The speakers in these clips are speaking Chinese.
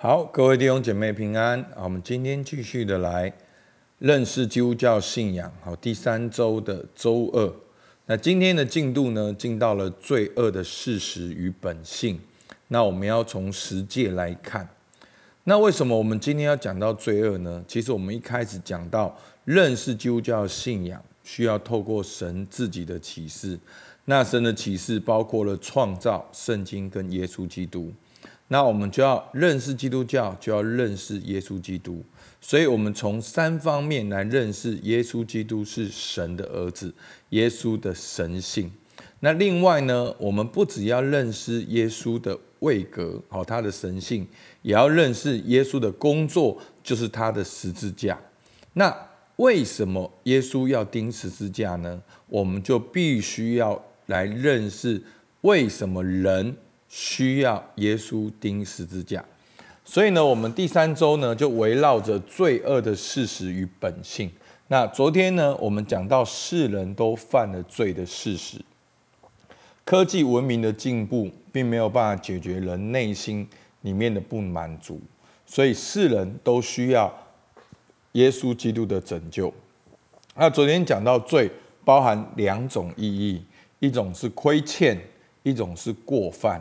好，各位弟兄姐妹平安。好，我们今天继续的来认识基督教信仰。好，第三周的周二。那今天的进度呢，进到了罪恶的事实与本性。那我们要从十诫来看。那为什么我们今天要讲到罪恶呢？其实我们一开始讲到认识基督教信仰，需要透过神自己的启示。那神的启示包括了创造、圣经跟耶稣基督。那我们就要认识基督教，就要认识耶稣基督。所以，我们从三方面来认识耶稣基督是神的儿子，耶稣的神性。那另外呢，我们不只要认识耶稣的位格，好，他的神性，也要认识耶稣的工作，就是他的十字架。那为什么耶稣要钉十字架呢？我们就必须要来认识为什么人。需要耶稣钉十字架，所以呢，我们第三周呢就围绕着罪恶的事实与本性。那昨天呢，我们讲到世人都犯了罪的事实，科技文明的进步并没有办法解决人内心里面的不满足，所以世人都需要耶稣基督的拯救。那昨天讲到罪包含两种意义，一种是亏欠，一种是过犯。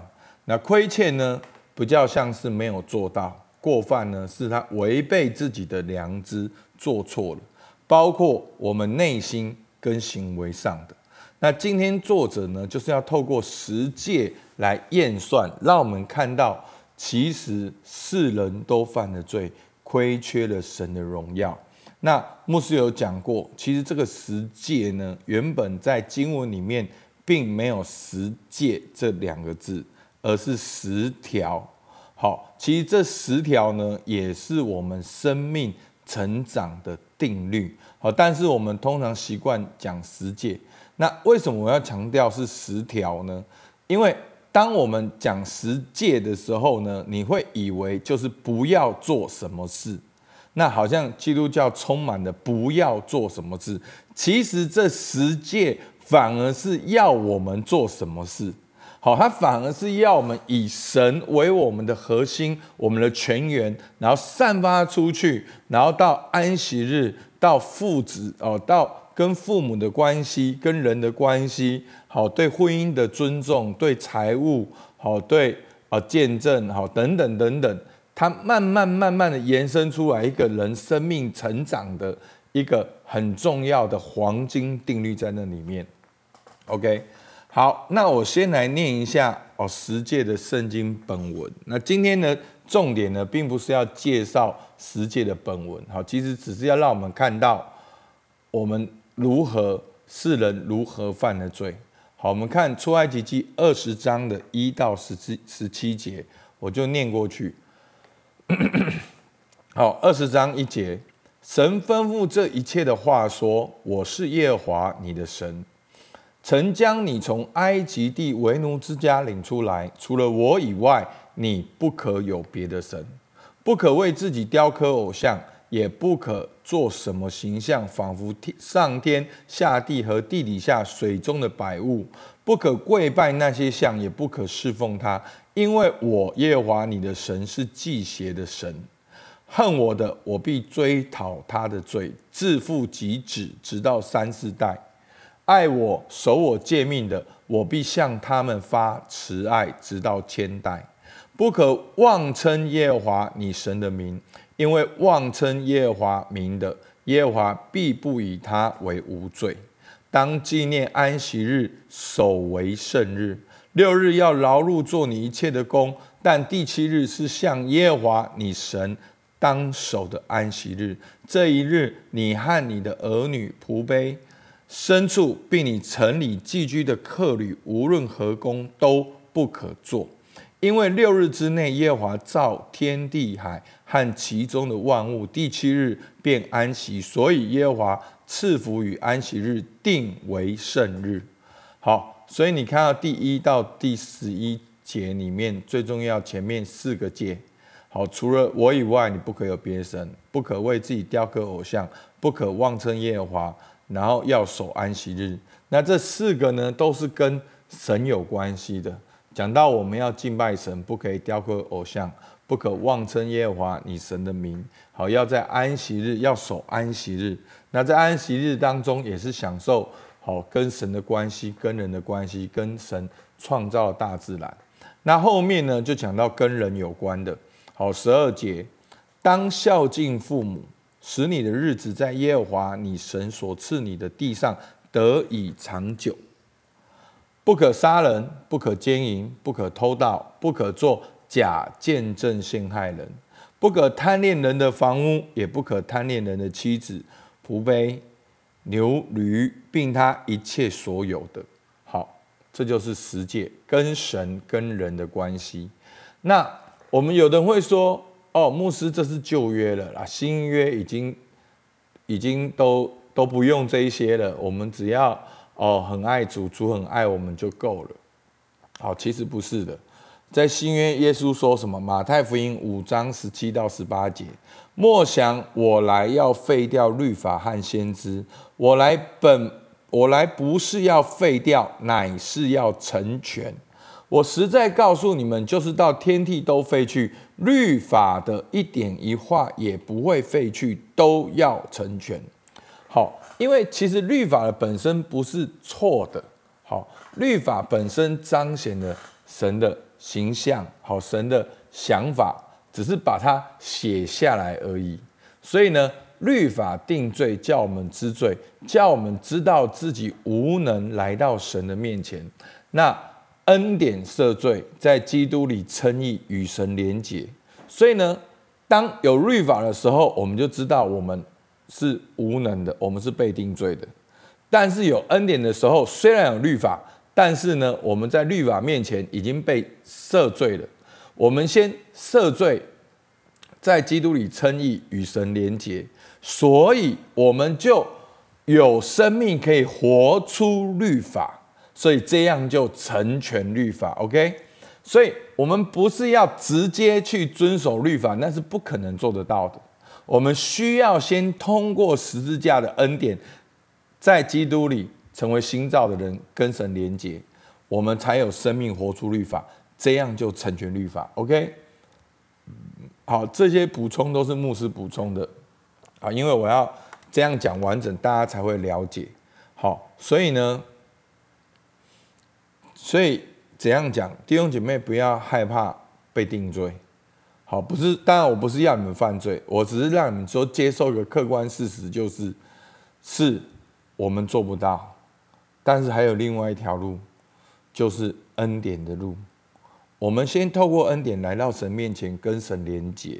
那亏欠呢，比较像是没有做到；过犯呢，是他违背自己的良知做错了，包括我们内心跟行为上的。那今天作者呢，就是要透过十诫来验算，让我们看到，其实世人都犯了罪，亏缺了神的荣耀。那牧师有讲过，其实这个十诫呢，原本在经文里面并没有十诫这两个字。而是十条，好，其实这十条呢，也是我们生命成长的定律，好，但是我们通常习惯讲十诫，那为什么我要强调是十条呢？因为当我们讲十诫的时候呢，你会以为就是不要做什么事，那好像基督教充满了不要做什么事，其实这十诫反而是要我们做什么事。好，他反而是要我们以神为我们的核心，我们的泉源，然后散发出去，然后到安息日，到父子哦，到跟父母的关系，跟人的关系，好，对婚姻的尊重，对财务，好，对啊见证，好，等等等等，他慢慢慢慢的延伸出来一个人生命成长的一个很重要的黄金定律在那里面，OK。好，那我先来念一下哦，十诫的圣经本文。那今天呢，重点呢，并不是要介绍十诫的本文，好，其实只是要让我们看到我们如何世人如何犯了罪。好，我们看出埃及记二十章的一到十七十七节，我就念过去。好，二十章一节，神吩咐这一切的话说：“我是耶和华你的神。”曾将你从埃及地为奴之家领出来，除了我以外，你不可有别的神，不可为自己雕刻偶像，也不可做什么形象，仿佛天上天下地和地底下水中的百物，不可跪拜那些像，也不可侍奉他，因为我耶和华你的神是忌邪的神，恨我的，我必追讨他的罪，自父及子，直到三四代。爱我、守我诫命的，我必向他们发慈爱，直到千代。不可妄称耶和华你神的名，因为妄称耶和华名的，耶和华必不以他为无罪。当纪念安息日，守为圣日。六日要劳碌做你一切的工，但第七日是向耶和华你神当守的安息日。这一日，你和你的儿女、仆婢。牲畜，并你城里寄居的客旅，无论何工都不可做，因为六日之内，耶和华造天地海和其中的万物，第七日便安息，所以耶和华赐福与安息日，定为圣日。好，所以你看到第一到第十一节里面最重要前面四个诫，好，除了我以外，你不可有别神，不可为自己雕刻偶像，不可妄称耶和华。然后要守安息日，那这四个呢，都是跟神有关系的。讲到我们要敬拜神，不可以雕刻偶像，不可妄称耶和华你神的名。好，要在安息日要守安息日。那在安息日当中，也是享受好跟神的关系、跟人的关系、跟神创造的大自然。那后面呢，就讲到跟人有关的。好，十二节，当孝敬父母，使你的日子在耶和华你神所赐你的地上得以长久。不可杀人，不可奸淫，不可偷盗，不可做假见证陷害人，不可贪恋人的房屋，也不可贪恋人的妻子、仆婢、牛驴，并他一切所有的。好，这就是十诫跟神跟人的关系。那我们有人会说：“哦，牧师，这是旧约了啦，新约已经已经都都不用这一些了，我们只要。”哦，很爱主，主很爱我们就够了。好，其实不是的，在新约，耶稣说什么？马太福音五章十七到十八节：莫想我来要废掉律法和先知，我来本我来不是要废掉，乃是要成全。我实在告诉你们，就是到天地都废去，律法的一点一画也不会废去，都要成全。好。因为其实律法的本身不是错的，好，律法本身彰显了神的形象，好，神的想法，只是把它写下来而已。所以呢，律法定罪，叫我们知罪，叫我们知道自己无能来到神的面前。那恩典赦罪，在基督里称义，与神连结。所以呢，当有律法的时候，我们就知道我们。是无能的，我们是被定罪的。但是有恩典的时候，虽然有律法，但是呢，我们在律法面前已经被赦罪了。我们先赦罪，在基督里称义，与神连结，所以我们就有生命可以活出律法，所以这样就成全律法。OK，所以我们不是要直接去遵守律法，那是不可能做得到的。我们需要先通过十字架的恩典，在基督里成为新造的人，跟神连结，我们才有生命活出律法，这样就成全律法。OK，好，这些补充都是牧师补充的啊，因为我要这样讲完整，大家才会了解。好，所以呢，所以怎样讲，弟兄姐妹不要害怕被定罪。好，不是，当然我不是要你们犯罪，我只是让你们说接受一个客观事实，就是是我们做不到，但是还有另外一条路，就是恩典的路。我们先透过恩典来到神面前，跟神连结，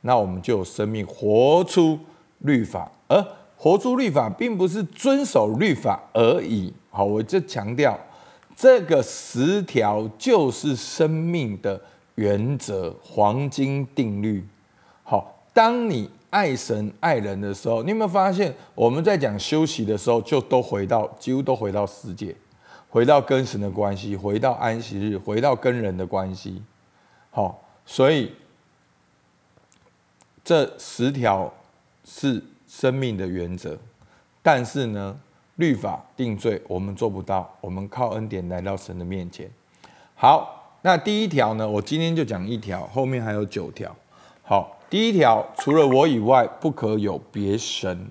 那我们就有生命活出律法，而活出律法并不是遵守律法而已。好，我就强调这个十条就是生命的。原则、黄金定律。好，当你爱神爱人的时候，你有没有发现，我们在讲休息的时候，就都回到几乎都回到世界，回到跟神的关系，回到安息日，回到跟人的关系。好，所以这十条是生命的原则，但是呢，律法定罪，我们做不到，我们靠恩典来到神的面前。好。那第一条呢？我今天就讲一条，后面还有九条。好，第一条，除了我以外，不可有别神。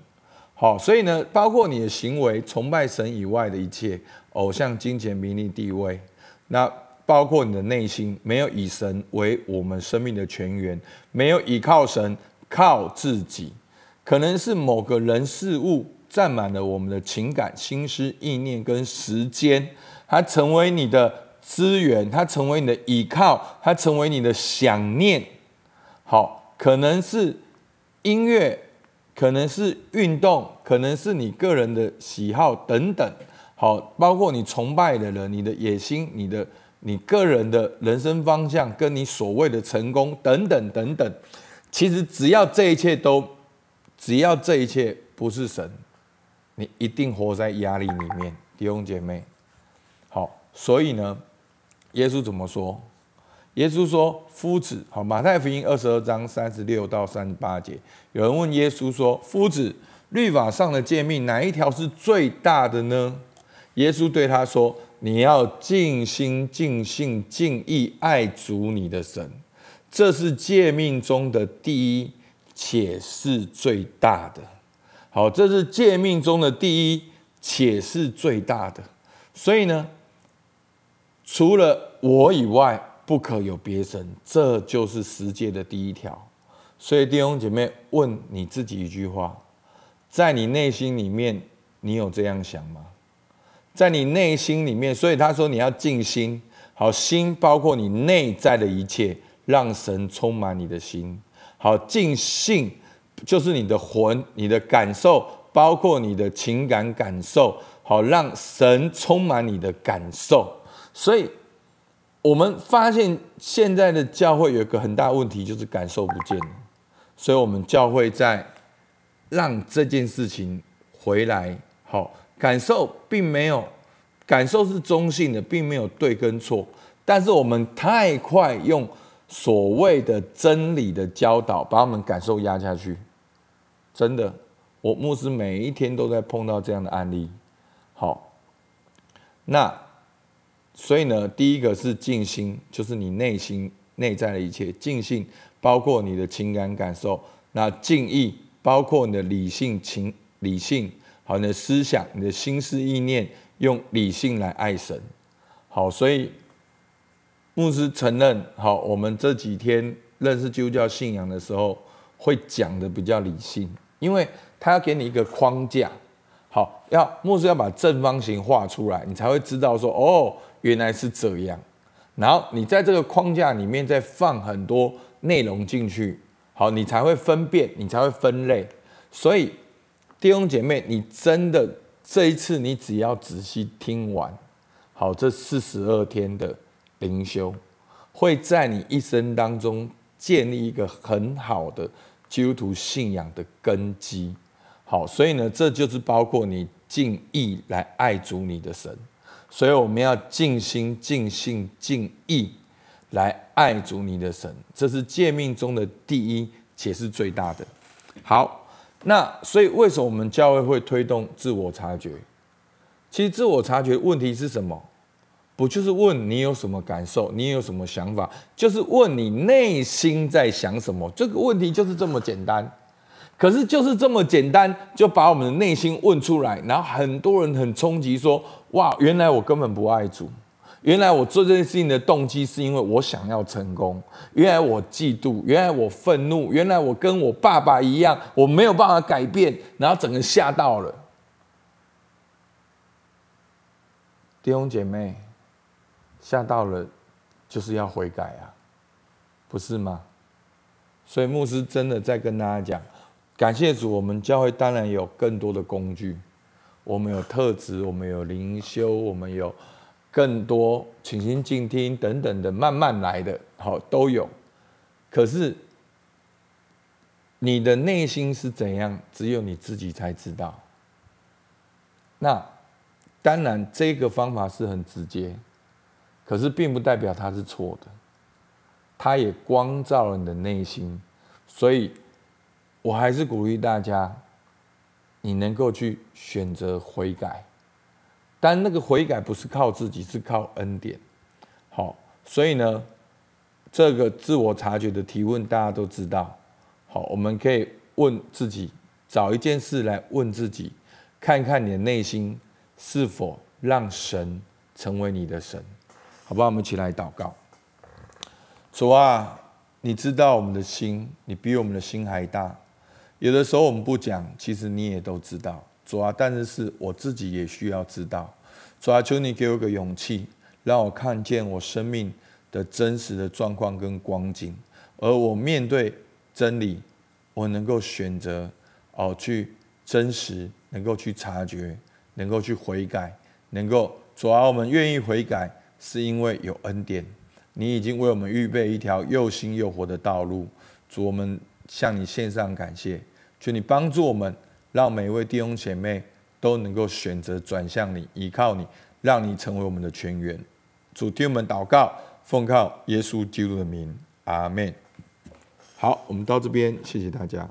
好，所以呢，包括你的行为，崇拜神以外的一切，偶像、金钱、名利、地位，那包括你的内心，没有以神为我们生命的泉源，没有依靠神，靠自己，可能是某个人事物占满了我们的情感、心思、意念跟时间，它成为你的。资源，它成为你的依靠，它成为你的想念。好，可能是音乐，可能是运动，可能是你个人的喜好等等。好，包括你崇拜的人，你的野心，你的你个人的人生方向，跟你所谓的成功等等等等。其实只要这一切都，只要这一切不是神，你一定活在压力里面，弟兄姐妹。好，所以呢。耶稣怎么说？耶稣说：“夫子，好，马太福音二十二章三十六到三十八节，有人问耶稣说：‘夫子，律法上的诫命哪一条是最大的呢？’耶稣对他说：‘你要尽心、尽性、尽意爱主你的神。这是诫命中的第一，且是最大的。好，这是诫命中的第一，且是最大的。所以呢，除了我以外，不可有别神，这就是十诫的第一条。所以弟兄姐妹，问你自己一句话：在你内心里面，你有这样想吗？在你内心里面，所以他说你要静心。好，心包括你内在的一切，让神充满你的心。好，尽性就是你的魂、你的感受，包括你的情感感受。好，让神充满你的感受。所以，我们发现现在的教会有一个很大问题，就是感受不见了。所以我们教会在让这件事情回来。好，感受并没有。感受是中性的，并没有对跟错，但是我们太快用所谓的真理的教导，把我们感受压下去。真的，我牧师每一天都在碰到这样的案例。好，那所以呢，第一个是静心，就是你内心内在的一切静心，包括你的情感感受；那静意，包括你的理性情理性，好，你的思想，你的心思意念。用理性来爱神，好，所以牧师承认，好，我们这几天认识基督教信仰的时候，会讲的比较理性，因为他要给你一个框架，好，要牧师要把正方形画出来，你才会知道说，哦，原来是这样，然后你在这个框架里面再放很多内容进去，好，你才会分辨，你才会分类，所以弟兄姐妹，你真的。这一次，你只要仔细听完，好，这四十二天的灵修，会在你一生当中建立一个很好的基督徒信仰的根基。好，所以呢，这就是包括你尽意来爱主你的神，所以我们要尽心、尽性、尽意来爱主你的神，这是诫命中的第一，且是最大的。好。那所以，为什么我们教会会推动自我察觉？其实自我察觉问题是什么？不就是问你有什么感受，你有什么想法？就是问你内心在想什么？这个问题就是这么简单。可是就是这么简单，就把我们的内心问出来，然后很多人很冲击说：“哇，原来我根本不爱主。”原来我做这件事情的动机是因为我想要成功。原来我嫉妒，原来我愤怒，原来我跟我爸爸一样，我没有办法改变，然后整个吓到了。弟兄姐妹，吓到了就是要悔改啊，不是吗？所以牧师真的在跟大家讲，感谢主，我们教会当然有更多的工具，我们有特质，我们有灵修，我们有。更多倾心静听等等的，慢慢来的，好都有。可是你的内心是怎样，只有你自己才知道。那当然，这个方法是很直接，可是并不代表它是错的。它也光照了你的内心，所以我还是鼓励大家，你能够去选择悔改。但那个悔改不是靠自己，是靠恩典。好，所以呢，这个自我察觉的提问大家都知道。好，我们可以问自己，找一件事来问自己，看看你的内心是否让神成为你的神，好不好？我们一起来祷告。主啊，你知道我们的心，你比我们的心还大。有的时候我们不讲，其实你也都知道。主啊，但是是我自己也需要知道。主啊，求你给我个勇气，让我看见我生命的真实的状况跟光景，而我面对真理，我能够选择哦去真实，能够去察觉，能够去悔改，能够主啊，我们愿意悔改，是因为有恩典，你已经为我们预备一条又新又活的道路。主，我们向你献上感谢，求你帮助我们。让每一位弟兄姐妹都能够选择转向你，依靠你，让你成为我们的全源。主，听我们祷告，奉靠耶稣基督的名，阿门。好，我们到这边，谢谢大家。